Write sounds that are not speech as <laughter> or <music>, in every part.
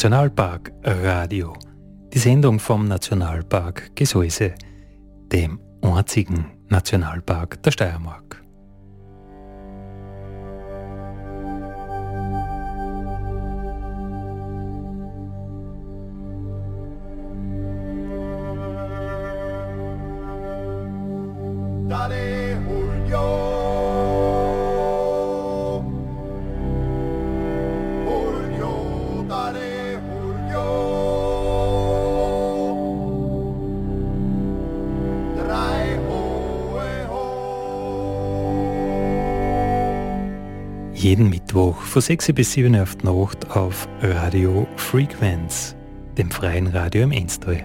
Nationalpark Radio. Die Sendung vom Nationalpark Gesäuse, dem einzigen Nationalpark der Steiermark. Von 6 bis 7 Uhr auf die Nacht auf Radio Frequenz, dem freien Radio im Enstal.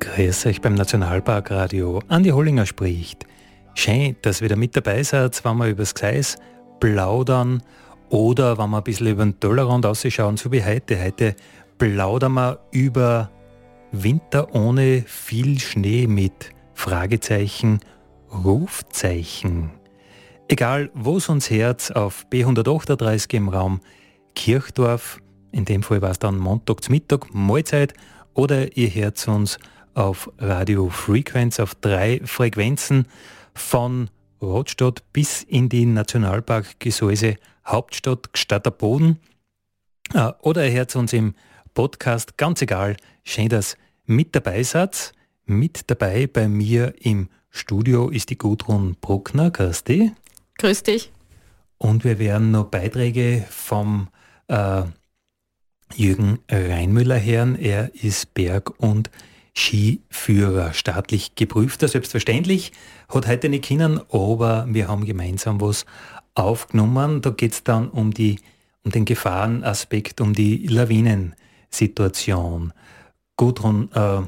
Grüß euch beim Nationalparkradio. Andi Hollinger spricht. Schön, dass ihr wieder mit dabei seid, wenn wir über das Gseis plaudern oder wenn wir ein bisschen über den Tellerrand ausschauen, so wie heute. Heute plaudern wir über Winter ohne viel Schnee mit Fragezeichen, Rufzeichen. Egal, wo es uns Herz auf B138 im Raum Kirchdorf, in dem Fall war es dann Montag zum Mittag, Mahlzeit, oder ihr hört uns auf Radio Frequenz auf drei Frequenzen von Rotstadt bis in die Nationalpark Gesäuse Hauptstadt Gstatter Boden. Äh, oder ihr hört uns im Podcast, ganz egal, schön, dass mit dabei seid. Mit dabei bei mir im Studio ist die Gudrun Bruckner. Grüß dich. Grüß dich. Und wir werden noch Beiträge vom äh, Jürgen Reinmüller hören. Er ist Berg- und Skiführer, staatlich geprüfter, selbstverständlich. Hat heute nicht können, aber wir haben gemeinsam was aufgenommen. Da geht es dann um, die, um den Gefahrenaspekt, um die Lawinen. Gudrun, äh,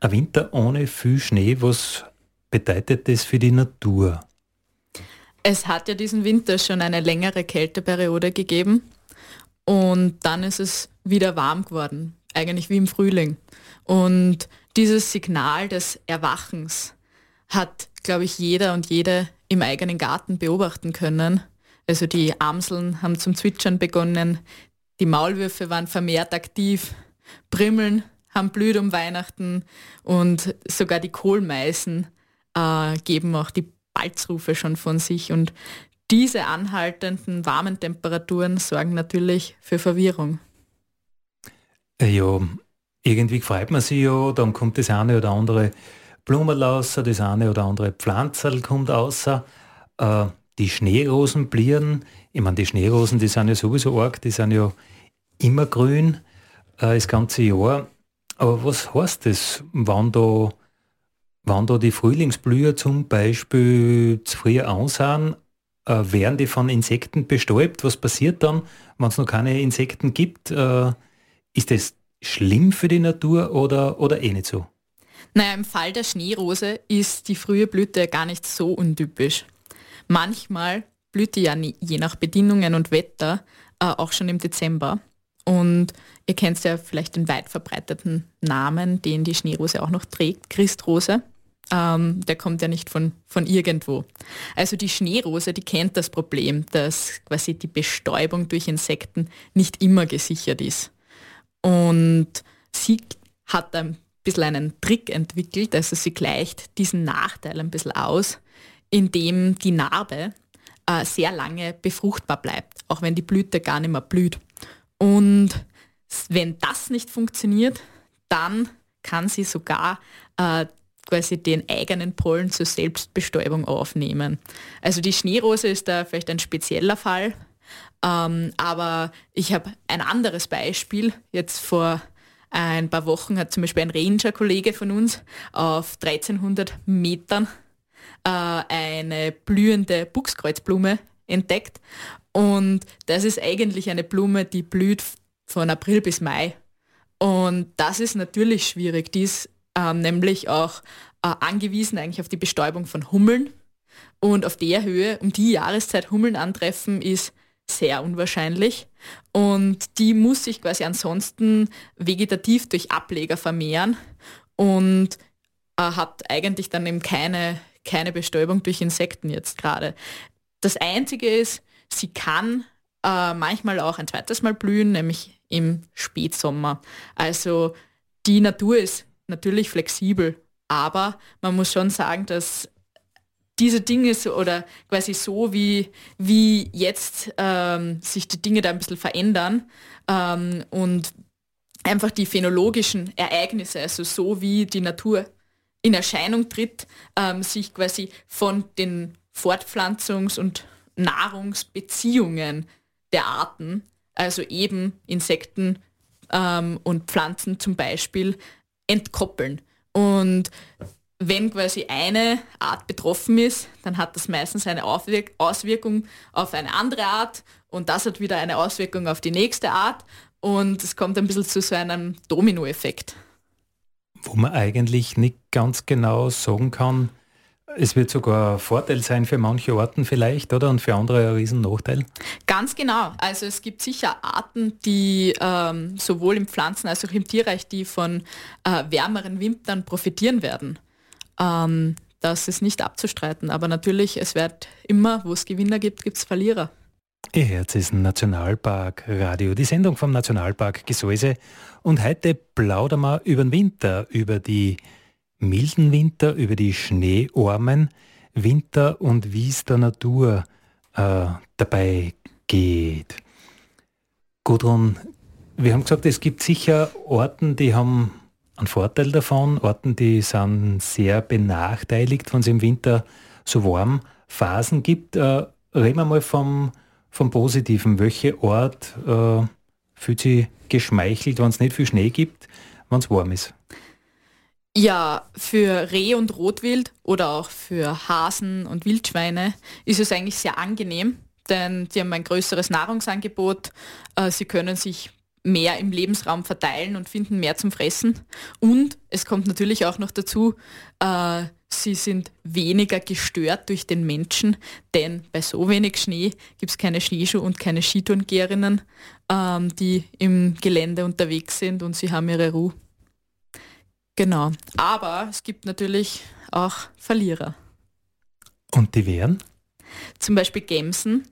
ein Winter ohne viel Schnee, was bedeutet das für die Natur? Es hat ja diesen Winter schon eine längere Kälteperiode gegeben und dann ist es wieder warm geworden, eigentlich wie im Frühling. Und dieses Signal des Erwachens hat, glaube ich, jeder und jede im eigenen Garten beobachten können. Also die Amseln haben zum Zwitschern begonnen, die Maulwürfe waren vermehrt aktiv, Brimmeln haben blüht um Weihnachten und sogar die Kohlmeisen äh, geben auch die Balzrufe schon von sich. Und diese anhaltenden warmen Temperaturen sorgen natürlich für Verwirrung. Äh, ja, irgendwie freut man sich ja, dann kommt das eine oder andere Blumen raus, das eine oder andere Pflanzerl kommt raus. Äh, die Schneerosen blieren. Ich meine, die Schneerosen, die sind ja sowieso arg, die sind ja immer grün äh, das ganze Jahr. Aber was heißt das, wann da, wann da die Frühlingsblüher zum Beispiel zu früh ansahen, äh, werden die von Insekten bestäubt? Was passiert dann, wenn es noch keine Insekten gibt? Äh, ist das schlimm für die Natur oder, oder eh nicht so? Naja, im Fall der Schneerose ist die frühe Blüte gar nicht so untypisch. Manchmal blüht die ja je nach Bedingungen und Wetter äh, auch schon im Dezember. Und ihr kennt ja vielleicht den weit verbreiteten Namen, den die Schneerose auch noch trägt, Christrose. Ähm, der kommt ja nicht von, von irgendwo. Also die Schneerose, die kennt das Problem, dass quasi die Bestäubung durch Insekten nicht immer gesichert ist. Und sie hat ein bisschen einen Trick entwickelt, also sie gleicht diesen Nachteil ein bisschen aus, indem die Narbe äh, sehr lange befruchtbar bleibt, auch wenn die Blüte gar nicht mehr blüht. Und wenn das nicht funktioniert, dann kann sie sogar äh, quasi den eigenen Pollen zur Selbstbestäubung aufnehmen. Also die Schneerose ist da vielleicht ein spezieller Fall, ähm, aber ich habe ein anderes Beispiel. Jetzt vor ein paar Wochen hat zum Beispiel ein Ranger-Kollege von uns auf 1300 Metern äh, eine blühende Buchskreuzblume entdeckt. Und das ist eigentlich eine Blume, die blüht von April bis Mai. Und das ist natürlich schwierig. Die ist ähm, nämlich auch äh, angewiesen eigentlich auf die Bestäubung von Hummeln. Und auf der Höhe, um die Jahreszeit Hummeln antreffen, ist sehr unwahrscheinlich. Und die muss sich quasi ansonsten vegetativ durch Ableger vermehren. Und äh, hat eigentlich dann eben keine, keine Bestäubung durch Insekten jetzt gerade. Das Einzige ist, sie kann äh, manchmal auch ein zweites Mal blühen, nämlich im Spätsommer. Also die Natur ist natürlich flexibel, aber man muss schon sagen, dass diese Dinge so oder quasi so wie, wie jetzt ähm, sich die Dinge da ein bisschen verändern ähm, und einfach die phänologischen Ereignisse, also so wie die Natur in Erscheinung tritt, ähm, sich quasi von den Fortpflanzungs- und Nahrungsbeziehungen der Arten, also eben Insekten ähm, und Pflanzen zum Beispiel, entkoppeln. Und wenn quasi eine Art betroffen ist, dann hat das meistens eine Auswirkung auf eine andere Art und das hat wieder eine Auswirkung auf die nächste Art und es kommt ein bisschen zu so einem Dominoeffekt. Wo man eigentlich nicht ganz genau sagen kann, es wird sogar ein Vorteil sein für manche Orten vielleicht, oder? Und für andere ein Riesennachteil? Ganz genau. Also es gibt sicher Arten, die ähm, sowohl im Pflanzen- als auch im Tierreich, die von äh, wärmeren Wintern profitieren werden. Ähm, das ist nicht abzustreiten. Aber natürlich, es wird immer, wo es Gewinner gibt, gibt es Verlierer. Ihr Herz ist ein Nationalpark Radio, die Sendung vom Nationalpark Gesäuse. Und heute plaudern wir über den Winter, über die milden Winter, über die schneearmen Winter und wie es der Natur äh, dabei geht. Gudrun, wir haben gesagt, es gibt sicher Orten, die haben einen Vorteil davon, Orten, die sind sehr benachteiligt, wenn es im Winter so warm Phasen gibt. Äh, reden wir mal vom, vom Positiven. Welche Ort äh, fühlt sich geschmeichelt, wenn es nicht viel Schnee gibt, wenn es warm ist? Ja, für Reh und Rotwild oder auch für Hasen und Wildschweine ist es eigentlich sehr angenehm, denn die haben ein größeres Nahrungsangebot. Äh, sie können sich mehr im Lebensraum verteilen und finden mehr zum Fressen. Und es kommt natürlich auch noch dazu, äh, sie sind weniger gestört durch den Menschen, denn bei so wenig Schnee gibt es keine Schneeschuh- und keine Skitourengeherinnen, ähm, die im Gelände unterwegs sind und sie haben ihre Ruhe. Genau. Aber es gibt natürlich auch Verlierer. Und die wären? Zum Beispiel Gemsen.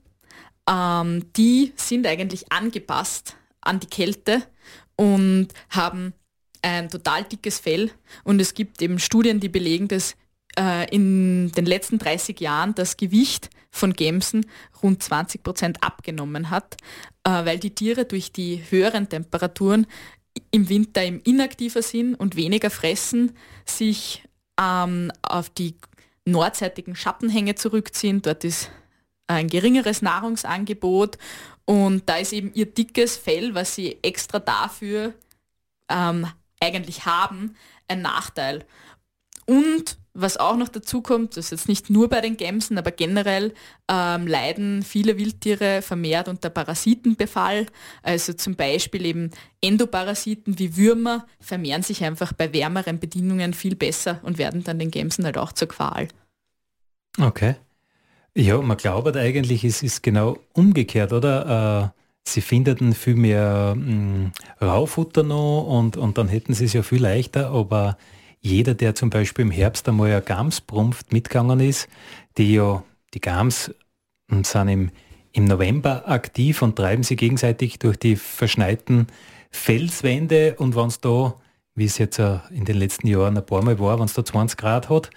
Ähm, die sind eigentlich angepasst an die Kälte und haben ein total dickes Fell. Und es gibt eben Studien, die belegen, dass äh, in den letzten 30 Jahren das Gewicht von Gemsen rund 20 Prozent abgenommen hat, äh, weil die Tiere durch die höheren Temperaturen im Winter im inaktiver sind und weniger fressen, sich ähm, auf die nordseitigen Schattenhänge zurückziehen. Dort ist ein geringeres Nahrungsangebot und da ist eben ihr dickes Fell, was sie extra dafür ähm, eigentlich haben, ein Nachteil. Und was auch noch dazu kommt, das ist jetzt nicht nur bei den Gämsen, aber generell ähm, leiden viele Wildtiere vermehrt unter Parasitenbefall. Also zum Beispiel eben Endoparasiten wie Würmer vermehren sich einfach bei wärmeren Bedingungen viel besser und werden dann den Gämsen halt auch zur Qual. Okay. Ja, man glaubt eigentlich, es ist genau umgekehrt, oder? Äh, sie findeten viel mehr mh, hm, Raufutter noch und, und dann hätten sie es ja viel leichter, aber jeder, der zum Beispiel im Herbst einmal eine Gamsbrunft mitgegangen ist, die ja, die Gams sind im, im November aktiv und treiben sie gegenseitig durch die verschneiten Felswände und wenn es da, wie es jetzt in den letzten Jahren ein paar Mal war, wenn es da 20 Grad hat,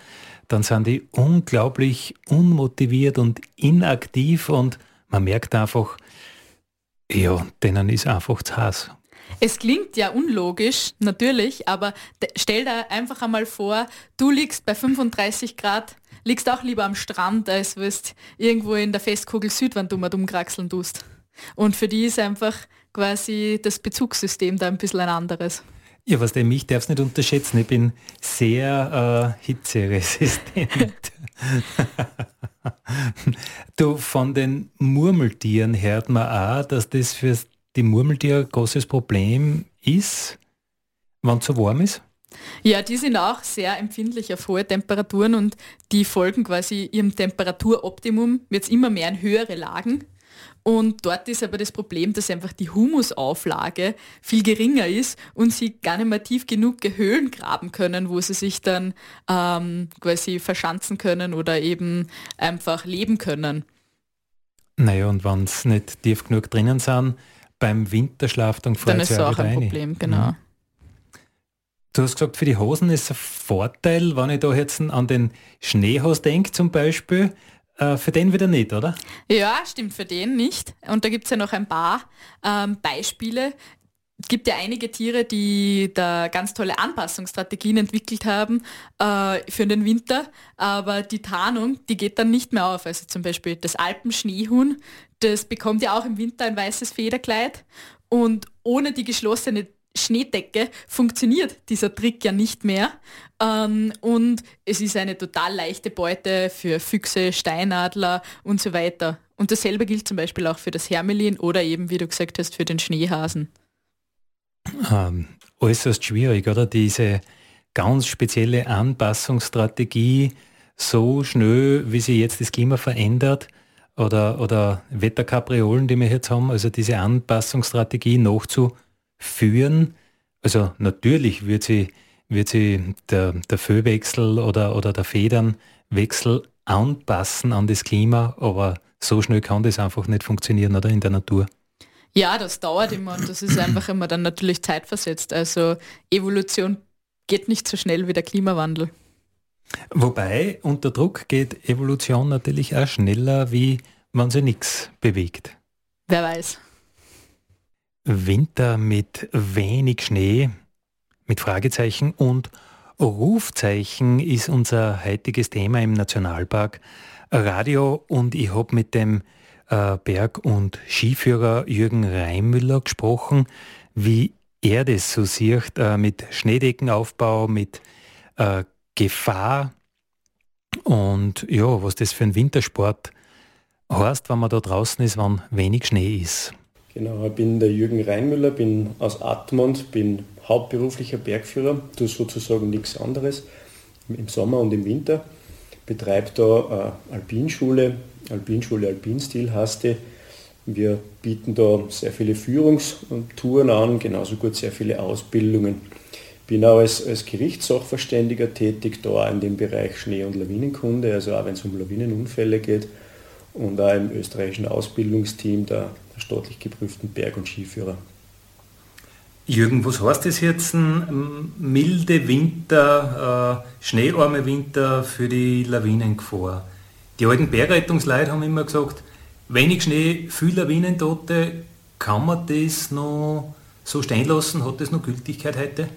dann sind die unglaublich unmotiviert und inaktiv und man merkt einfach, ja, denen ist einfach zu heiß. Es klingt ja unlogisch, natürlich, aber stell dir einfach einmal vor, du liegst bei 35 Grad, liegst auch lieber am Strand, als wirst irgendwo in der Festkugel Südwand umkraxeln tust. Und für die ist einfach quasi das Bezugssystem da ein bisschen ein anderes. Ja, was denn, mich darfst nicht unterschätzen. Ich bin sehr äh, hitzeresistent. <laughs> du, von den Murmeltieren hört man auch, dass das für die Murmeltiere ein großes Problem ist, wenn es so warm ist? Ja, die sind auch sehr empfindlich auf hohe Temperaturen und die folgen quasi ihrem Temperaturoptimum jetzt immer mehr in höhere Lagen. Und dort ist aber das Problem, dass einfach die Humusauflage viel geringer ist und sie gar nicht mehr tief genug Höhlen graben können, wo sie sich dann ähm, quasi verschanzen können oder eben einfach leben können. Naja, und wenn es nicht tief genug drinnen sind, beim Winterschlaf, dann Dann ist es auch ein rein. Problem, genau. Mhm. Du hast gesagt, für die Hosen ist es ein Vorteil, wenn ich da jetzt an den Schneehaus denke zum Beispiel, äh, für den wieder nicht, oder? Ja, stimmt, für den nicht. Und da gibt es ja noch ein paar ähm, Beispiele. Es gibt ja einige Tiere, die da ganz tolle Anpassungsstrategien entwickelt haben äh, für den Winter, aber die Tarnung, die geht dann nicht mehr auf. Also zum Beispiel das Alpenschneehuhn, das bekommt ja auch im Winter ein weißes Federkleid und ohne die geschlossene Schneedecke funktioniert dieser Trick ja nicht mehr. Ähm, und es ist eine total leichte Beute für Füchse, Steinadler und so weiter. Und dasselbe gilt zum Beispiel auch für das Hermelin oder eben, wie du gesagt hast, für den Schneehasen. Ähm, äußerst schwierig, oder? Diese ganz spezielle Anpassungsstrategie, so schnell, wie sich jetzt das Klima verändert, oder, oder Wetterkapriolen, die wir jetzt haben, also diese Anpassungsstrategie nachzu führen. Also natürlich wird sie, wird sie der, der Föhwechsel oder, oder der Federnwechsel anpassen an das Klima, aber so schnell kann das einfach nicht funktionieren, oder in der Natur. Ja, das dauert immer und das ist einfach immer dann natürlich zeitversetzt. Also Evolution geht nicht so schnell wie der Klimawandel. Wobei unter Druck geht Evolution natürlich auch schneller, wie man sie nichts bewegt. Wer weiß. Winter mit wenig Schnee, mit Fragezeichen und Rufzeichen ist unser heutiges Thema im Nationalpark Radio und ich habe mit dem äh, Berg- und Skiführer Jürgen Reimmüller gesprochen, wie er das so sieht äh, mit Schneedeckenaufbau, mit äh, Gefahr und ja, was das für ein Wintersport heißt, wenn man da draußen ist, wenn wenig Schnee ist. Genau, ich bin der Jürgen Reinmüller, bin aus Atmund, bin hauptberuflicher Bergführer, tue sozusagen nichts anderes im Sommer und im Winter. Betreibe da äh, Alpinschule, Alpinschule Alpinstil heißt die. Wir bieten da sehr viele Führungstouren an, genauso gut sehr viele Ausbildungen. Bin auch als, als Gerichtssachverständiger tätig, da in dem Bereich Schnee- und Lawinenkunde, also auch wenn es um Lawinenunfälle geht und auch im österreichischen Ausbildungsteam der, der staatlich geprüften Berg- und Skiführer. Jürgen, was heißt das jetzt? Ein milde Winter, äh, schneearme Winter für die Lawinengefahr. Die alten Bergrettungsleute haben immer gesagt, wenig Schnee, viel Lawinentote. Kann man das noch so stehen lassen? Hat das noch Gültigkeit heute?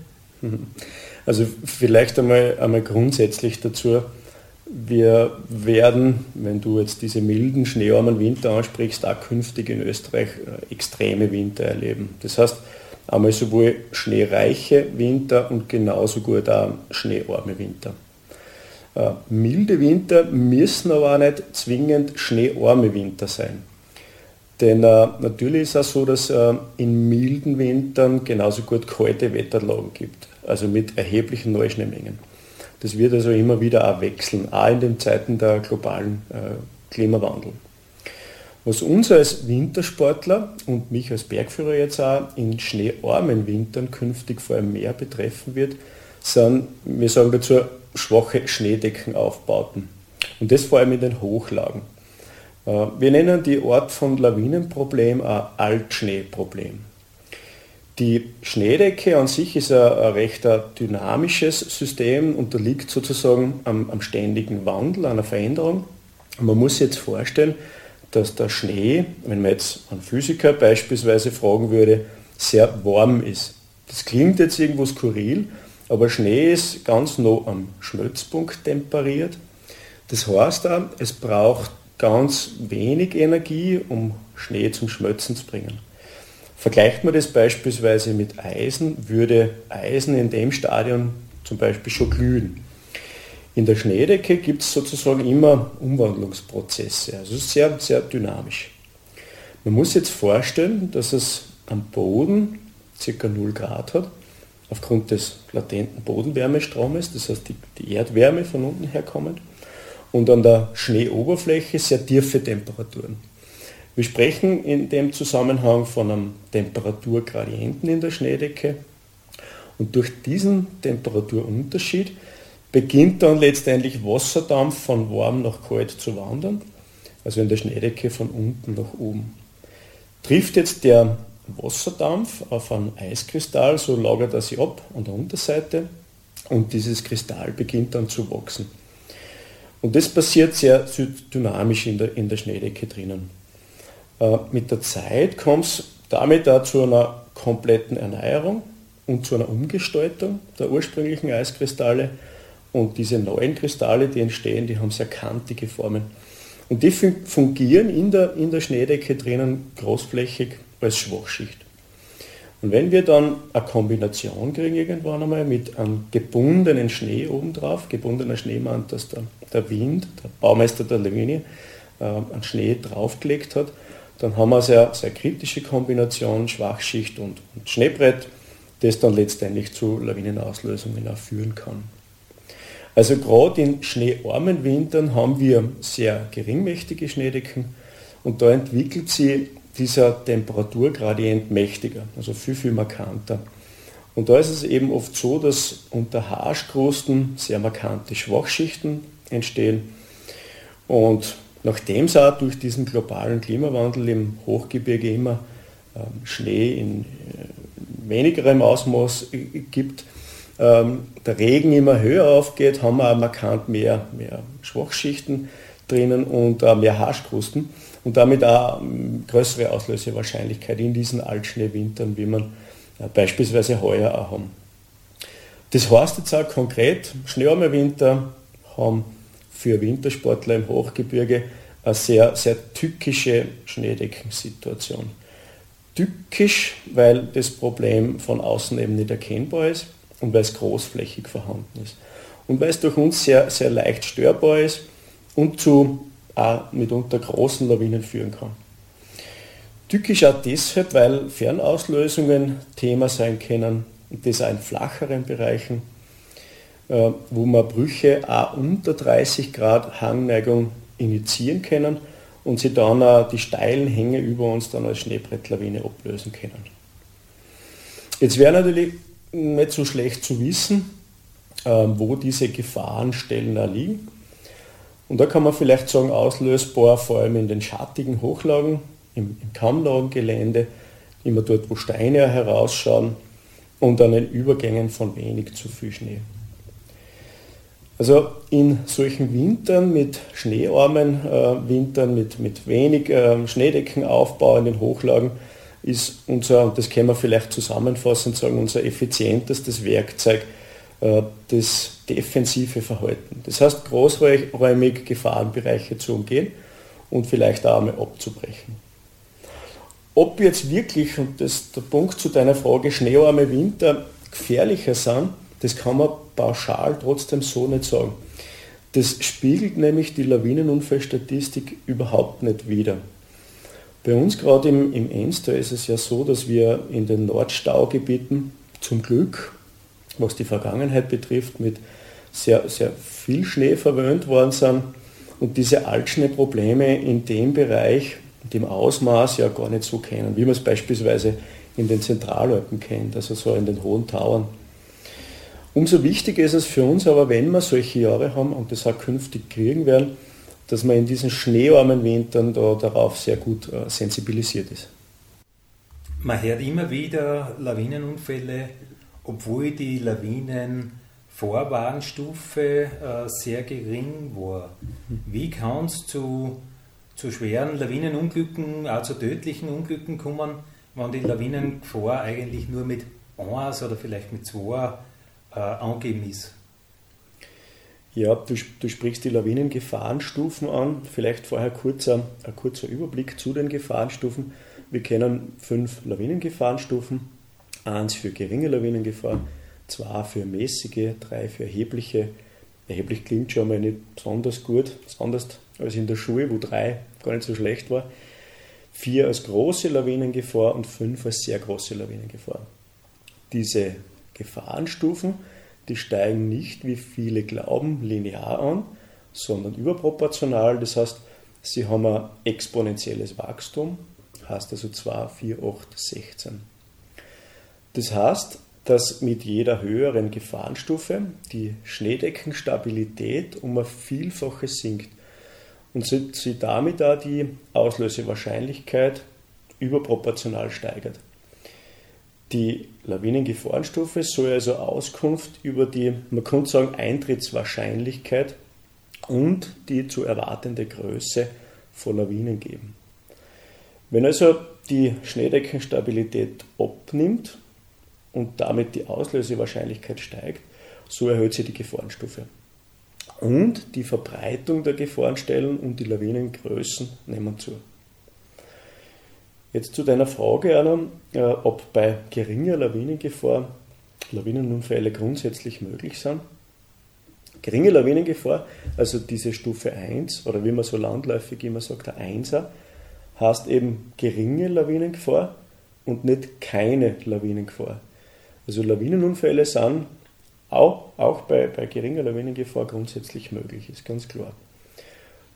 Also vielleicht einmal, einmal grundsätzlich dazu. Wir werden, wenn du jetzt diese milden, schneearmen Winter ansprichst, auch künftig in Österreich äh, extreme Winter erleben. Das heißt, einmal sowohl schneereiche Winter und genauso gut auch schneearme Winter. Äh, milde Winter müssen aber auch nicht zwingend schneearme Winter sein. Denn äh, natürlich ist es so, dass äh, in milden Wintern genauso gut kalte Wetterlagen gibt, also mit erheblichen Neuschneemengen. Das wird also immer wieder auch wechseln, auch in den Zeiten der globalen äh, Klimawandel. Was uns als Wintersportler und mich als Bergführer jetzt auch in schneearmen Wintern künftig vor allem mehr betreffen wird, sind, wir sagen dazu, schwache Schneedeckenaufbauten. Und das vor allem in den Hochlagen. Äh, wir nennen die Art von Lawinenproblem ein Altschneeproblem. Die Schneedecke an sich ist ein, recht dynamisches System, unterliegt sozusagen am, am ständigen Wandel, einer Veränderung. man muss jetzt vorstellen, dass der Schnee, wenn man jetzt einen Physiker beispielsweise fragen würde, sehr warm ist. Das klingt jetzt irgendwo skurril, aber Schnee ist ganz nah am Schmelzpunkt temperiert. Das heißt auch, es braucht ganz wenig Energie, um Schnee zum Schmelzen zu bringen. Vergleicht man das beispielsweise mit Eisen, würde Eisen in dem Stadion zum Beispiel schon glühen. In der Schneedecke gibt es sozusagen immer Umwandlungsprozesse, also sehr, sehr dynamisch. Man muss jetzt vorstellen, dass es am Boden ca. 0 Grad hat, aufgrund des latenten Bodenwärmestromes, das heißt die, die Erdwärme von unten herkommend, und an der Schneeoberfläche sehr tiefe Temperaturen. Wir sprechen in dem Zusammenhang von einem Temperaturgradienten in der Schneedecke und durch diesen Temperaturunterschied beginnt dann letztendlich Wasserdampf von warm nach kalt zu wandern, also in der Schneedecke von unten nach oben. Trifft jetzt der Wasserdampf auf einen Eiskristall, so lagert er sich ab an der Unterseite und dieses Kristall beginnt dann zu wachsen. Und das passiert sehr dynamisch in der, in der Schneedecke drinnen. Äh, mit der Zeit kommt es damit auch zu einer kompletten Erneuerung und zu einer Umgestaltung der ursprünglichen Eiskristalle. Und diese neuen Kristalle, die entstehen, die haben sehr kantige Formen. Und die fungieren in der, in der Schneedecke drinnen großflächig als Schwachschicht. Und wenn wir dann eine Kombination kriegen irgendwann einmal mit einem gebundenen Schnee obendrauf, gebundener Schneemann, dass der, der Wind, der Baumeister der Lawine, äh, einen Schnee draufgelegt hat, dann haben wir eine sehr, sehr kritische Kombination Schwachschicht und, und Schneebrett, das dann letztendlich zu Lawinenauslösungen auch führen kann. Also gerade in schneearmen Wintern haben wir sehr geringmächtige Schneedecken und da entwickelt sich dieser Temperaturgradient mächtiger, also viel, viel markanter. Und da ist es eben oft so, dass unter Haarskrusten sehr markante Schwachschichten entstehen. Und nachdem es auch durch diesen globalen Klimawandel im Hochgebirge immer ähm, Schnee in äh, wenigerem Ausmaß gibt, ähm, der Regen immer höher aufgeht, haben wir auch markant mehr, mehr Schwachschichten drinnen und äh, mehr Haarskrusten und damit auch ähm, größere Auslösewahrscheinlichkeit in diesen Altschneewintern, wie man äh, beispielsweise heuer auch haben. Das heißt jetzt auch konkret, schneearme Winter haben für Wintersportler im Hochgebirge eine sehr, sehr tückische Schneedeckensituation. Tückisch, weil das Problem von außen eben nicht erkennbar ist und weil es großflächig vorhanden ist. Und weil es durch uns sehr, sehr leicht störbar ist und zu auch mitunter großen Lawinen führen kann. Tückisch auch deshalb, weil Fernauslösungen Thema sein können, und das auch in flacheren Bereichen, äh, wo man Brüche auch unter 30 Grad Hangneigung initiieren können und sie dann auch die steilen Hänge über uns dann als Schneebrettlawine ablösen können. Jetzt wäre natürlich nicht so schlecht zu wissen, äh, wo diese Gefahrenstellen liegen. Und da kann man vielleicht sagen, auslösbar vor allem in den schattigen Hochlagen, im, im Kammlagengelände, immer dort, wo Steine herausschauen und an den Übergängen von wenig zu viel Schnee. Also in solchen Wintern mit schneearmen äh, Wintern, mit, mit wenig äh, Schneedeckenaufbau in den Hochlagen, ist unser, und das können wir vielleicht zusammenfassend sagen, unser effizientestes Werkzeug das defensive Verhalten. Das heißt, großräumig Gefahrenbereiche zu umgehen und vielleicht auch einmal abzubrechen. Ob jetzt wirklich, und das ist der Punkt zu deiner Frage, schneearme Winter gefährlicher sind, das kann man pauschal trotzdem so nicht sagen. Das spiegelt nämlich die Lawinenunfallstatistik überhaupt nicht wider. Bei uns gerade im, im Enster ist es ja so, dass wir in den Nordstaugebieten zum Glück was die Vergangenheit betrifft, mit sehr, sehr viel Schnee verwöhnt worden sind und diese Altschneeprobleme in dem Bereich, in dem Ausmaß ja gar nicht so kennen, wie man es beispielsweise in den Zentralalpen kennt, also so in den hohen Tauern. Umso wichtiger ist es für uns aber, wenn wir solche Jahre haben und das auch künftig kriegen werden, dass man in diesen schneearmen Wintern da darauf sehr gut äh, sensibilisiert ist. Man hört immer wieder Lawinenunfälle obwohl die Lawinenvorwarnstufe äh, sehr gering war. Wie kann es zu, zu schweren Lawinenunglücken, auch zu tödlichen Unglücken kommen, wenn die Lawinengefahr eigentlich nur mit 1 oder vielleicht mit 2 äh, angegeben ist? Ja, du, du, sprichst die Lawinengefahrenstufen an. Vielleicht vorher kurzer, ein kurzer Überblick zu den Gefahrenstufen. Wir kennen fünf Lawinengefahrenstufen. Eins für geringe Lawinengefahr, zwei für mäßige, drei für erhebliche. Erheblich klingt schon mal nicht besonders gut, anders als in der Schule, wo drei gar nicht so schlecht war. Vier als große Lawinengefahr und fünf als sehr große Lawinengefahr. Diese Gefahrenstufen, die steigen nicht, wie viele glauben, linear an, sondern überproportional. Das heißt, sie haben ein exponentielles Wachstum, heißt also 2, 4, 8, 16. Das heißt, dass mit jeder höheren Gefahrenstufe die Schneedeckenstabilität um ein Vielfaches sinkt und sie damit auch die Auslösewahrscheinlichkeit überproportional steigert. Die Lawinengefahrenstufe soll also Auskunft über die, man könnte sagen, Eintrittswahrscheinlichkeit und die zu erwartende Größe von Lawinen geben. Wenn also die Schneedeckenstabilität abnimmt und damit die Auslösewahrscheinlichkeit steigt, so erhöht sich die Gefahrenstufe. Und die Verbreitung der Gefahrenstellen und die Lawinengrößen nehmen zu. Jetzt zu deiner Frage, Anna, äh, ob bei geringer Lawinengefahr Lawinenunfälle grundsätzlich möglich sind. Geringe Lawinengefahr, also diese Stufe 1 oder wie man so landläufig immer sagt, der 1er, heißt eben geringe Lawinengefahr und nicht keine Lawinengefahr. Also Lawinenunfälle sind auch, auch bei, bei geringer Lawinengefahr grundsätzlich möglich, ist ganz klar.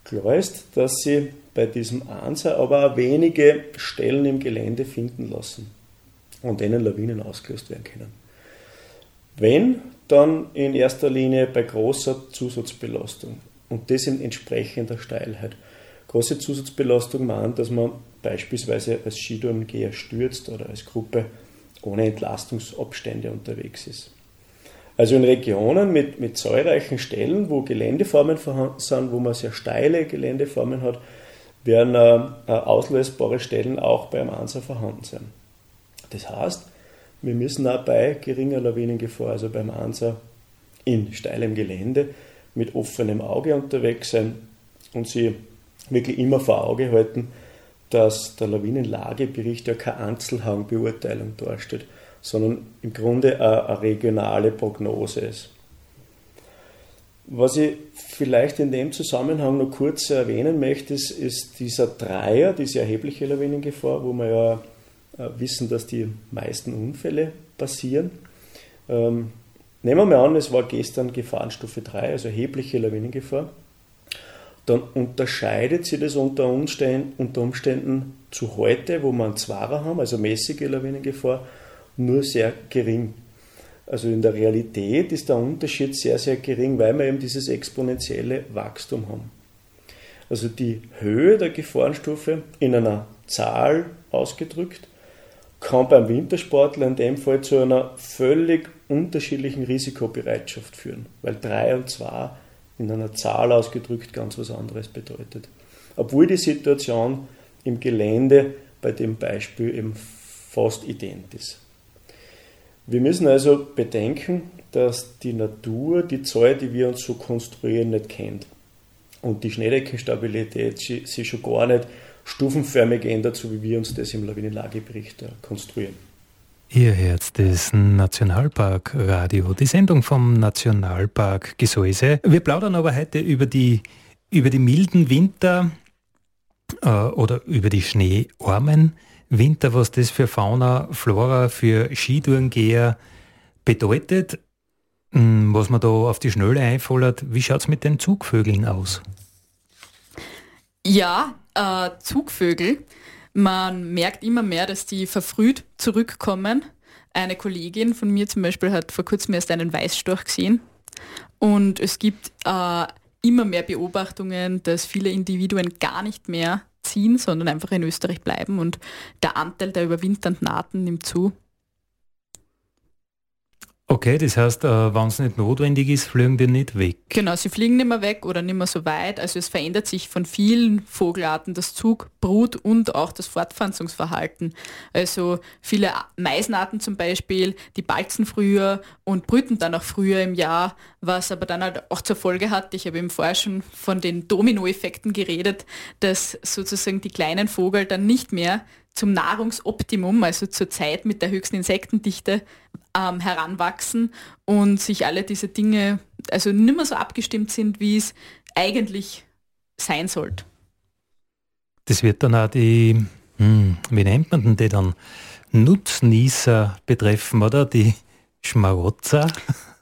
Klar ist, dass sie bei diesem Anser aber auch wenige Stellen im Gelände finden lassen, an denen Lawinen ausgelöst werden können. Wenn, dann in erster Linie bei großer Zusatzbelastung und das in entsprechender Steilheit. Große Zusatzbelastung meint, dass man beispielsweise als Skitourengeher stürzt oder als Gruppe ohne Entlastungsabstände unterwegs ist. Also in Regionen mit, mit zahlreichen Stellen, wo Geländeformen vorhanden sind, wo man sehr steile Geländeformen hat, werden äh, äh, auslösbare Stellen auch beim Anser vorhanden sein. Das heißt, wir müssen auch bei geringer Lawinengefahr, also beim Anser in steilem Gelände, mit offenem Auge unterwegs sein und sie wirklich immer vor Auge halten, dass der Lawinenlagebericht ja keine Einzelhangbeurteilung darstellt, sondern im Grunde eine, regionale Prognose ist. Was ich vielleicht in dem Zusammenhang noch kurz erwähnen möchte, ist, ist dieser Dreier, diese erhebliche Lawinengefahr, wo wir ja äh, wissen, dass die meisten Unfälle passieren. Ähm, nehmen wir mal an, es war gestern Gefahrenstufe 3, also erhebliche Lawinengefahr dann unterscheidet sich das unter Umständen, unter Umständen zu heute, wo wir einen Zwarer haben, also mäßige Lawinengefahr, nur sehr gering. Also in der Realität ist der Unterschied sehr, sehr gering, weil wir eben dieses exponentielle Wachstum haben. Also die Höhe der Gefahrenstufe in einer Zahl ausgedrückt kann beim Wintersportler in dem Fall zu einer völlig unterschiedlichen Risikobereitschaft führen, weil 3 und 2 in einer Zahl ausgedrückt ganz was anderes bedeutet. Obwohl die Situation im Gelände bei dem Beispiel eben fast ident ist. Wir müssen also bedenken, dass die Natur die Zahl, die wir uns so konstruieren, nicht kennt. Und die Schneedeckenstabilität sich schon gar nicht stufenförmig ändert, so wie wir uns das im Lawinenlagebericht konstruieren. Ihr hört das Nationalparkradio, die Sendung vom Nationalpark Gesäuse. Wir plaudern aber heute über die, über die milden Winter äh, oder über die schneearmen Winter, was das für Fauna, Flora, für Skitourengeher bedeutet, hm, was man da auf die Schnelle einfordert. Wie schaut es mit den Zugvögeln aus? Ja, äh, Zugvögel man merkt immer mehr, dass die verfrüht zurückkommen. Eine Kollegin von mir zum Beispiel hat vor kurzem erst einen Weißstorch gesehen. Und es gibt äh, immer mehr Beobachtungen, dass viele Individuen gar nicht mehr ziehen, sondern einfach in Österreich bleiben und der Anteil der überwinternden Arten nimmt zu. Okay, das heißt, äh, wenn es nicht notwendig ist, fliegen die nicht weg. Genau, sie fliegen nicht mehr weg oder nicht mehr so weit. Also es verändert sich von vielen Vogelarten das Zug, Brut und auch das Fortpflanzungsverhalten. Also viele Meisenarten zum Beispiel, die balzen früher und brüten dann auch früher im Jahr, was aber dann halt auch zur Folge hat, ich habe eben vorher schon von den Dominoeffekten geredet, dass sozusagen die kleinen Vogel dann nicht mehr zum Nahrungsoptimum, also zur Zeit mit der höchsten Insektendichte, ähm, heranwachsen und sich alle diese Dinge also nicht mehr so abgestimmt sind, wie es eigentlich sein sollte. Das wird dann auch die, hm, wie nennt man denn die dann, Nutznießer betreffen, oder? Die Schmarotzer?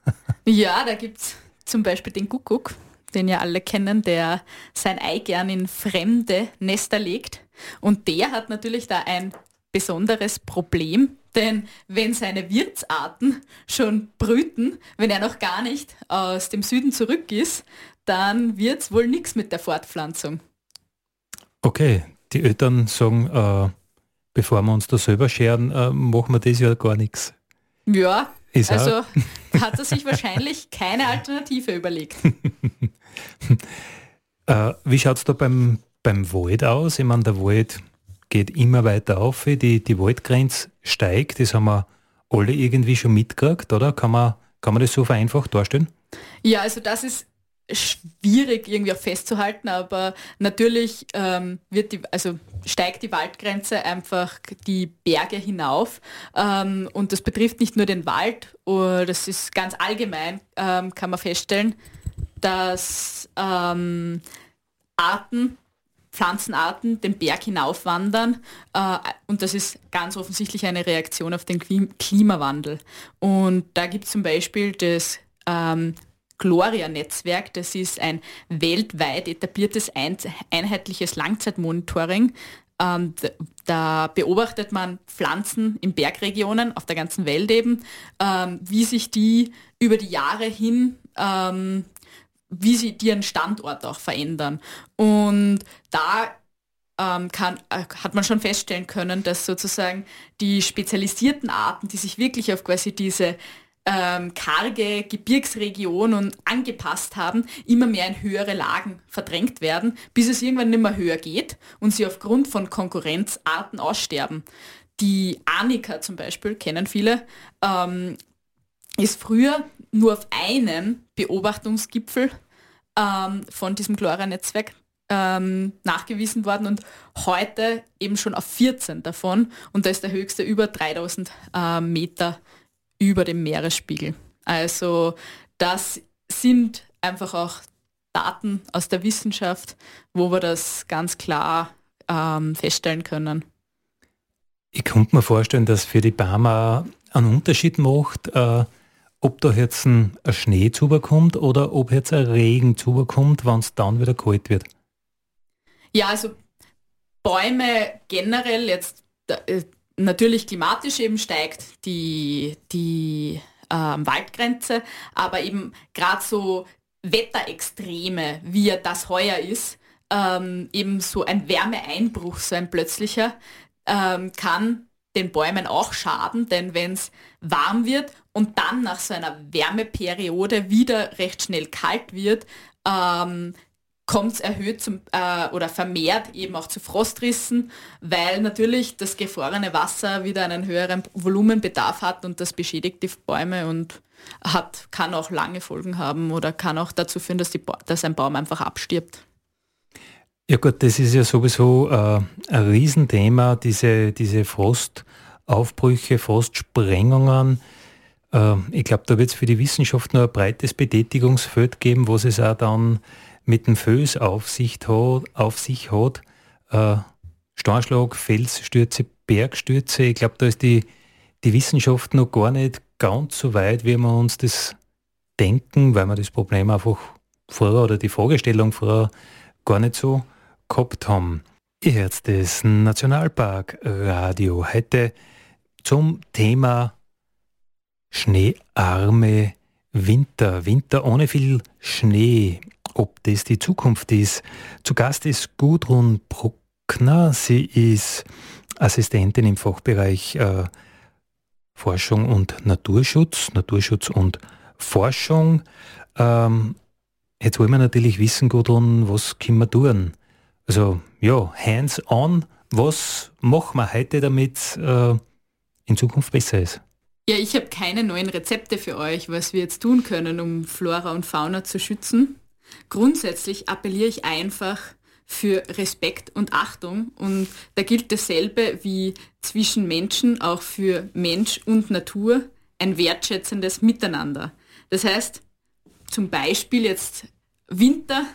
<laughs> ja, da gibt es zum Beispiel den Kuckuck, den ja alle kennen, der sein Ei gern in fremde Nester legt. Und der hat natürlich da ein besonderes Problem, denn wenn seine Wirtsarten schon brüten, wenn er noch gar nicht aus dem Süden zurück ist, dann wird es wohl nichts mit der Fortpflanzung. Okay, die Eltern sagen, äh, bevor wir uns da selber scheren, äh, machen wir das ja gar nichts. Ja, ist also hat er sich wahrscheinlich keine Alternative überlegt. <laughs> äh, wie schaut es da beim, beim Wald aus? Ich meine, der Wald geht immer weiter auf, die, die Waldgrenze steigt, das haben wir alle irgendwie schon mitgekriegt, oder? Kann man, kann man das so vereinfacht darstellen? Ja, also das ist schwierig irgendwie auch festzuhalten, aber natürlich ähm, wird die, also steigt die Waldgrenze einfach die Berge hinauf ähm, und das betrifft nicht nur den Wald, oh, das ist ganz allgemein, ähm, kann man feststellen, dass ähm, Arten Pflanzenarten den Berg hinaufwandern äh, und das ist ganz offensichtlich eine Reaktion auf den Klimawandel. Und da gibt es zum Beispiel das ähm, Gloria-Netzwerk, das ist ein weltweit etabliertes einheitliches Langzeitmonitoring. Ähm, da beobachtet man Pflanzen in Bergregionen auf der ganzen Welt eben, ähm, wie sich die über die Jahre hin ähm, wie sie ihren Standort auch verändern. Und da kann, äh, hat man schon feststellen können, dass sozusagen die spezialisierten Arten, die sich wirklich auf quasi diese ähm, karge Gebirgsregion und angepasst haben, immer mehr in höhere Lagen verdrängt werden, bis es irgendwann nicht mehr höher geht und sie aufgrund von Konkurrenzarten aussterben. Die Arnika zum Beispiel, kennen viele, ähm, ist früher nur auf einem Beobachtungsgipfel ähm, von diesem Glora-Netzwerk ähm, nachgewiesen worden und heute eben schon auf 14 davon und da ist der höchste über 3000 äh, Meter über dem Meeresspiegel. Also das sind einfach auch Daten aus der Wissenschaft, wo wir das ganz klar ähm, feststellen können. Ich könnte mir vorstellen, dass für die Barmer einen Unterschied macht, äh, ob da jetzt ein, ein Schnee zubekommt oder ob jetzt ein Regen zubekommt, wenn es dann wieder kalt wird. Ja, also Bäume generell jetzt äh, natürlich klimatisch eben steigt die, die ähm, Waldgrenze, aber eben gerade so Wetterextreme, wie das heuer ist, ähm, eben so ein Wärmeeinbruch, so ein plötzlicher, ähm, kann den Bäumen auch schaden, denn wenn es warm wird und dann nach so einer Wärmeperiode wieder recht schnell kalt wird, ähm, kommt es erhöht zum, äh, oder vermehrt eben auch zu Frostrissen, weil natürlich das gefrorene Wasser wieder einen höheren Volumenbedarf hat und das beschädigt die Bäume und hat, kann auch lange Folgen haben oder kann auch dazu führen, dass, die, dass ein Baum einfach abstirbt. Ja gut, das ist ja sowieso äh, ein Riesenthema, diese, diese Frostaufbrüche, Frostsprengungen. Äh, ich glaube, da wird es für die Wissenschaft nur ein breites Betätigungsfeld geben, wo es auch dann mit dem Föß auf sich hat, auf sich hat äh, Steinschlag, Felsstürze, Bergstürze. Ich glaube, da ist die, die Wissenschaft noch gar nicht ganz so weit, wie wir uns das denken, weil wir das Problem einfach vorher oder die Fragestellung vorher gar nicht so gehabt haben. Ihr hört das Nationalpark Radio heute zum Thema schneearme Winter. Winter ohne viel Schnee ob das die Zukunft ist. Zu Gast ist Gudrun Bruckner. Sie ist Assistentin im Fachbereich äh, Forschung und Naturschutz, Naturschutz und Forschung. Ähm, jetzt wollen wir natürlich wissen, Gudrun, was können wir tun? Also ja, hands-on, was machen wir heute, damit äh, in Zukunft besser ist? Ja, ich habe keine neuen Rezepte für euch, was wir jetzt tun können, um Flora und Fauna zu schützen. Grundsätzlich appelliere ich einfach für Respekt und Achtung und da gilt dasselbe wie zwischen Menschen, auch für Mensch und Natur, ein wertschätzendes Miteinander. Das heißt, zum Beispiel jetzt Winter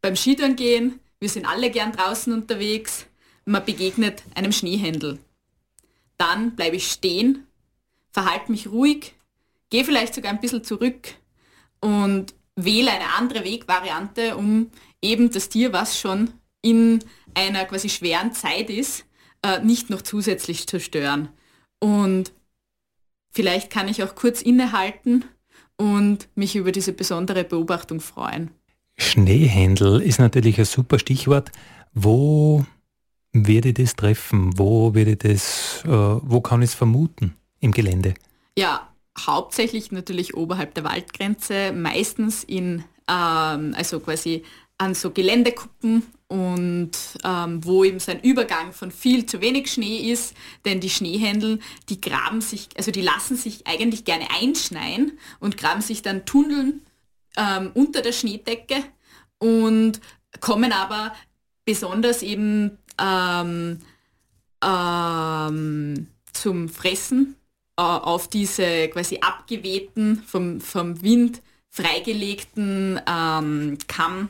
beim Skitouren gehen, wir sind alle gern draußen unterwegs, man begegnet einem Schneehändel. Dann bleibe ich stehen, verhalte mich ruhig, gehe vielleicht sogar ein bisschen zurück und wähle eine andere Wegvariante, um eben das Tier, was schon in einer quasi schweren Zeit ist, äh, nicht noch zusätzlich zu stören. Und vielleicht kann ich auch kurz innehalten und mich über diese besondere Beobachtung freuen. Schneehändel ist natürlich ein super Stichwort. Wo werde ich das treffen? Wo werde das, äh, wo kann ich es vermuten im Gelände? Ja, hauptsächlich natürlich oberhalb der Waldgrenze, meistens in, ähm, also quasi an so Geländekuppen und ähm, wo eben so ein Übergang von viel zu wenig Schnee ist, denn die Schneehändel, die graben sich, also die lassen sich eigentlich gerne einschneien und graben sich dann Tunneln ähm, unter der Schneedecke und kommen aber besonders eben ähm, ähm, zum Fressen auf diese quasi abgewehten, vom, vom Wind freigelegten ähm, Kamm.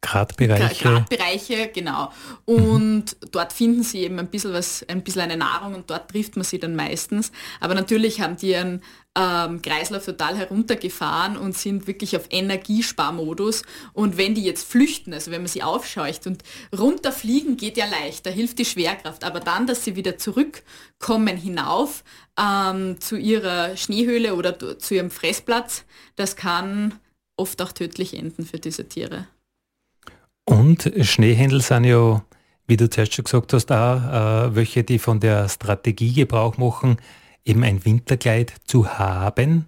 Gradbereiche. Gradbereiche, genau. Und mhm. dort finden sie eben ein bisschen was, ein bisschen eine Nahrung und dort trifft man sie dann meistens. Aber natürlich haben die ihren ähm, Kreislauf total heruntergefahren und sind wirklich auf Energiesparmodus. Und wenn die jetzt flüchten, also wenn man sie aufscheucht und runterfliegen geht ja leicht, da hilft die Schwerkraft. Aber dann, dass sie wieder zurückkommen hinauf ähm, zu ihrer Schneehöhle oder zu ihrem Fressplatz, das kann oft auch tödlich enden für diese Tiere. Und Schneehändel sind ja, wie du zuerst schon gesagt hast, auch äh, welche, die von der Strategie Gebrauch machen, eben ein Winterkleid zu haben.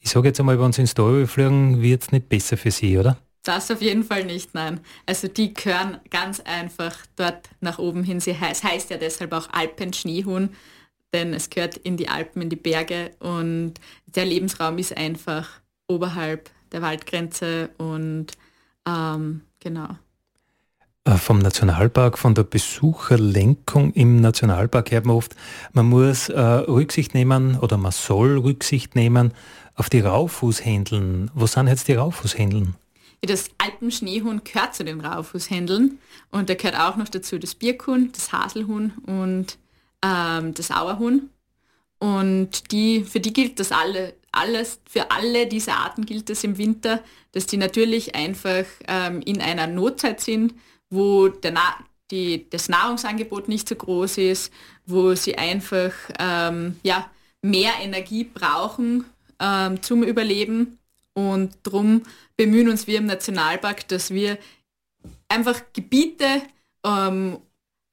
Ich sage jetzt einmal, wenn sie ins Tal fliegen, wird es nicht besser für sie, oder? Das auf jeden Fall nicht, nein. Also die gehören ganz einfach dort nach oben hin. Sie heißt, heißt ja deshalb auch Alpenschneehuhn, denn es gehört in die Alpen, in die Berge und der Lebensraum ist einfach oberhalb der Waldgrenze und ähm, genau. Äh, vom Nationalpark, von der Besucherlenkung im Nationalpark hört man oft, man muss äh, Rücksicht nehmen oder man soll Rücksicht nehmen auf die Raufußhändeln. Wo sind jetzt die Raufußhändeln? Das Alpenschneehuhn gehört zu den Raufußhändeln und da gehört auch noch dazu das Birkhuhn, das Haselhuhn und ähm, das Auerhuhn. Und die, für die gilt das alle, alles, für alle diese Arten gilt es im Winter, dass die natürlich einfach ähm, in einer Notzeit sind, wo der Na die, das Nahrungsangebot nicht so groß ist, wo sie einfach ähm, ja, mehr Energie brauchen ähm, zum Überleben. Und darum bemühen uns wir im Nationalpark, dass wir einfach Gebiete ähm,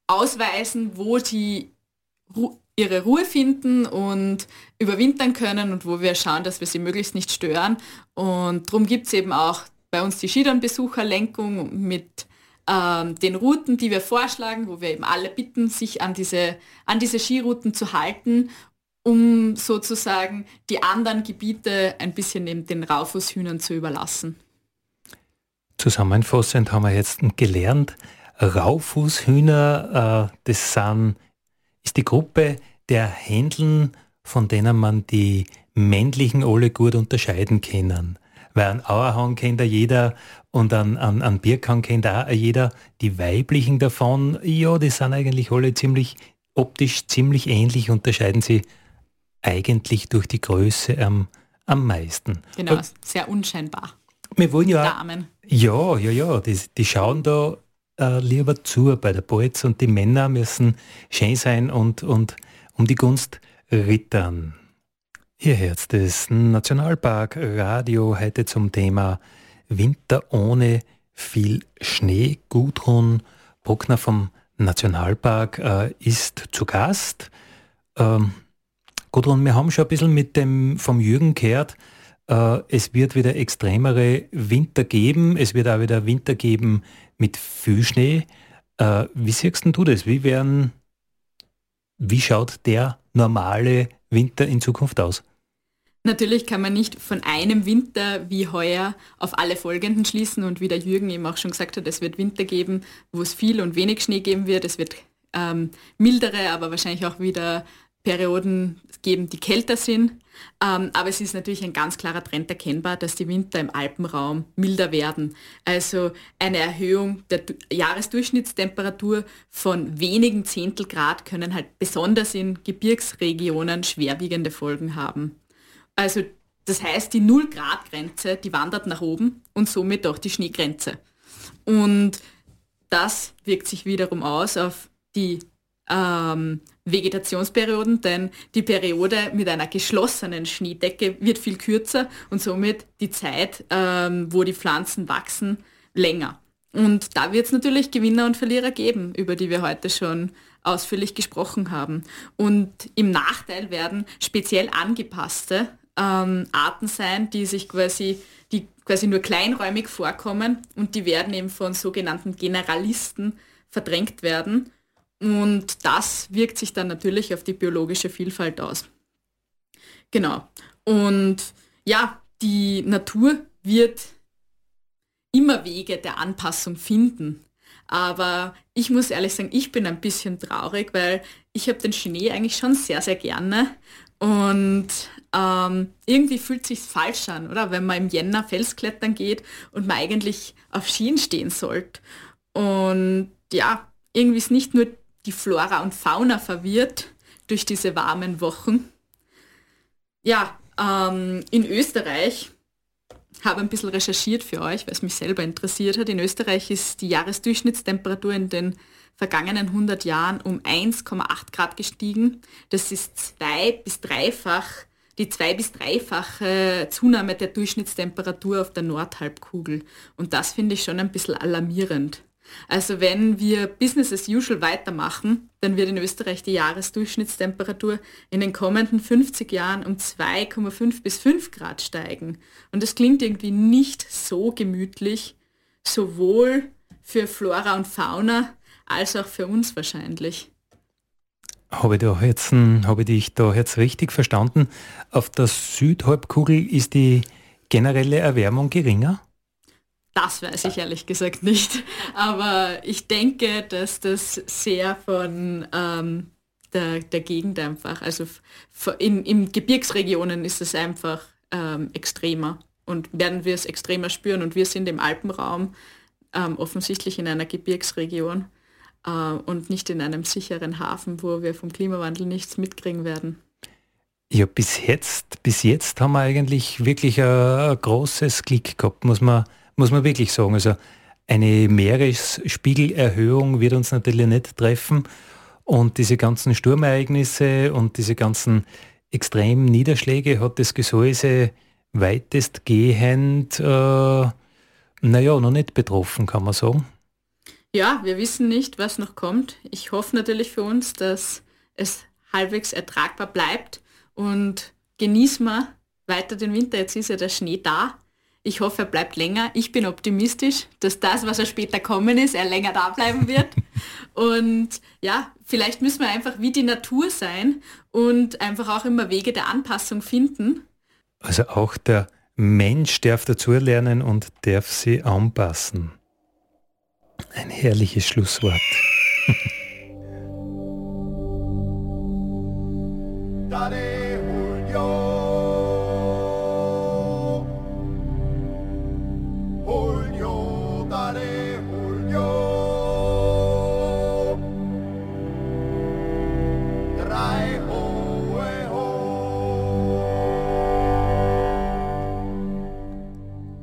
ausweisen, wo sie ru ihre Ruhe finden und überwintern können und wo wir schauen, dass wir sie möglichst nicht stören. Und darum gibt es eben auch bei uns die Skidernbesucherlenkung mit ähm, den Routen, die wir vorschlagen, wo wir eben alle bitten, sich an diese, an diese Skirouten zu halten, um sozusagen die anderen Gebiete ein bisschen eben den Raufußhühnern zu überlassen. Zusammenfassend haben wir jetzt gelernt, Raufußhühner, äh, das sind, ist die Gruppe der Händeln, von denen man die männlichen alle gut unterscheiden können weil an Auerhahn kennt ja jeder und an, an, an Birkhahn kennt auch jeder. Die weiblichen davon, ja, die sind eigentlich alle ziemlich optisch ziemlich ähnlich, unterscheiden sie eigentlich durch die Größe am, am meisten. Genau, sehr unscheinbar. Wir wollen ja. Damen. Ja, ja, ja, die, die schauen da äh, lieber zu bei der Bolz und die Männer müssen schön sein und, und um die Gunst rittern. Ihr Herz des Nationalpark Radio heute zum Thema Winter ohne viel Schnee. Gudrun Bruckner vom Nationalpark äh, ist zu Gast. Ähm, Gudrun, wir haben schon ein bisschen mit dem vom Jürgen gehört, äh, es wird wieder extremere Winter geben. Es wird auch wieder Winter geben mit viel Schnee. Äh, wie siehst du das? Wie, werden, wie schaut der normale Winter in Zukunft aus? Natürlich kann man nicht von einem Winter wie heuer auf alle folgenden schließen und wie der Jürgen eben auch schon gesagt hat, es wird Winter geben, wo es viel und wenig Schnee geben wird. Es wird ähm, mildere, aber wahrscheinlich auch wieder Perioden geben, die kälter sind. Ähm, aber es ist natürlich ein ganz klarer Trend erkennbar, dass die Winter im Alpenraum milder werden. Also eine Erhöhung der Jahresdurchschnittstemperatur von wenigen Zehntel Grad können halt besonders in Gebirgsregionen schwerwiegende Folgen haben. Also Das heißt, die Null-Grad-Grenze, die wandert nach oben und somit auch die Schneegrenze. Und das wirkt sich wiederum aus auf die ähm, Vegetationsperioden, denn die Periode mit einer geschlossenen Schneedecke wird viel kürzer und somit die Zeit, ähm, wo die Pflanzen wachsen, länger. Und da wird es natürlich Gewinner und Verlierer geben, über die wir heute schon ausführlich gesprochen haben. Und im Nachteil werden speziell angepasste ähm, Arten sein, die sich quasi, die quasi nur kleinräumig vorkommen und die werden eben von sogenannten Generalisten verdrängt werden. Und das wirkt sich dann natürlich auf die biologische Vielfalt aus. Genau. Und ja, die Natur wird immer Wege der Anpassung finden. Aber ich muss ehrlich sagen, ich bin ein bisschen traurig, weil ich habe den Schnee eigentlich schon sehr, sehr gerne. Und ähm, irgendwie fühlt sich falsch an, oder? Wenn man im Jänner Felsklettern geht und man eigentlich auf Skien stehen sollte. Und ja, irgendwie ist nicht nur die Flora und Fauna verwirrt durch diese warmen Wochen. Ja, ähm, in Österreich habe ein bisschen recherchiert für euch, weil es mich selber interessiert hat. In Österreich ist die Jahresdurchschnittstemperatur in den vergangenen 100 Jahren um 1,8 Grad gestiegen. Das ist zwei bis dreifach, die zwei bis dreifache Zunahme der Durchschnittstemperatur auf der Nordhalbkugel. Und das finde ich schon ein bisschen alarmierend. Also wenn wir Business as usual weitermachen, dann wird in Österreich die Jahresdurchschnittstemperatur in den kommenden 50 Jahren um 2,5 bis 5 Grad steigen. Und das klingt irgendwie nicht so gemütlich, sowohl für Flora und Fauna als auch für uns wahrscheinlich. Habe ich, da jetzt, habe ich dich da jetzt richtig verstanden? Auf der Südhalbkugel ist die generelle Erwärmung geringer? Das weiß ich ehrlich gesagt nicht. Aber ich denke, dass das sehr von ähm, der, der Gegend einfach, also in, in Gebirgsregionen ist es einfach ähm, extremer und werden wir es extremer spüren. Und wir sind im Alpenraum ähm, offensichtlich in einer Gebirgsregion äh, und nicht in einem sicheren Hafen, wo wir vom Klimawandel nichts mitkriegen werden. Ja, bis jetzt, bis jetzt haben wir eigentlich wirklich ein, ein großes Glück gehabt, muss man muss man wirklich sagen. Also eine Meeresspiegelerhöhung wird uns natürlich nicht treffen. Und diese ganzen Sturmereignisse und diese ganzen extremen Niederschläge hat das Gesäuse weitestgehend, äh, naja, noch nicht betroffen, kann man sagen. Ja, wir wissen nicht, was noch kommt. Ich hoffe natürlich für uns, dass es halbwegs ertragbar bleibt und genießen wir weiter den Winter. Jetzt ist ja der Schnee da ich hoffe, er bleibt länger. Ich bin optimistisch, dass das, was er später kommen ist, er länger da bleiben wird. <laughs> und ja, vielleicht müssen wir einfach wie die Natur sein und einfach auch immer Wege der Anpassung finden. Also auch der Mensch darf dazulernen und darf sie anpassen. Ein herrliches Schlusswort.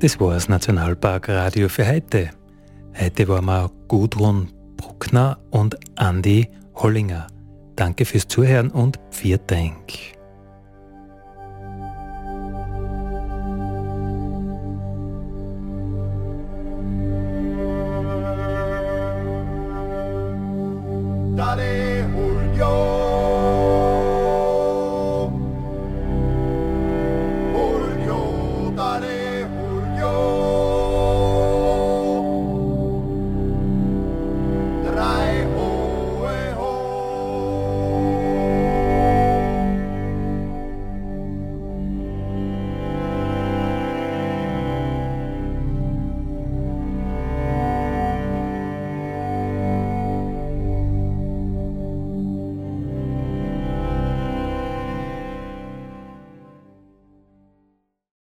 Das war das Nationalparkradio für heute. Heute waren wir Gudrun Bruckner und Andi Hollinger. Danke fürs Zuhören und vielen Dank.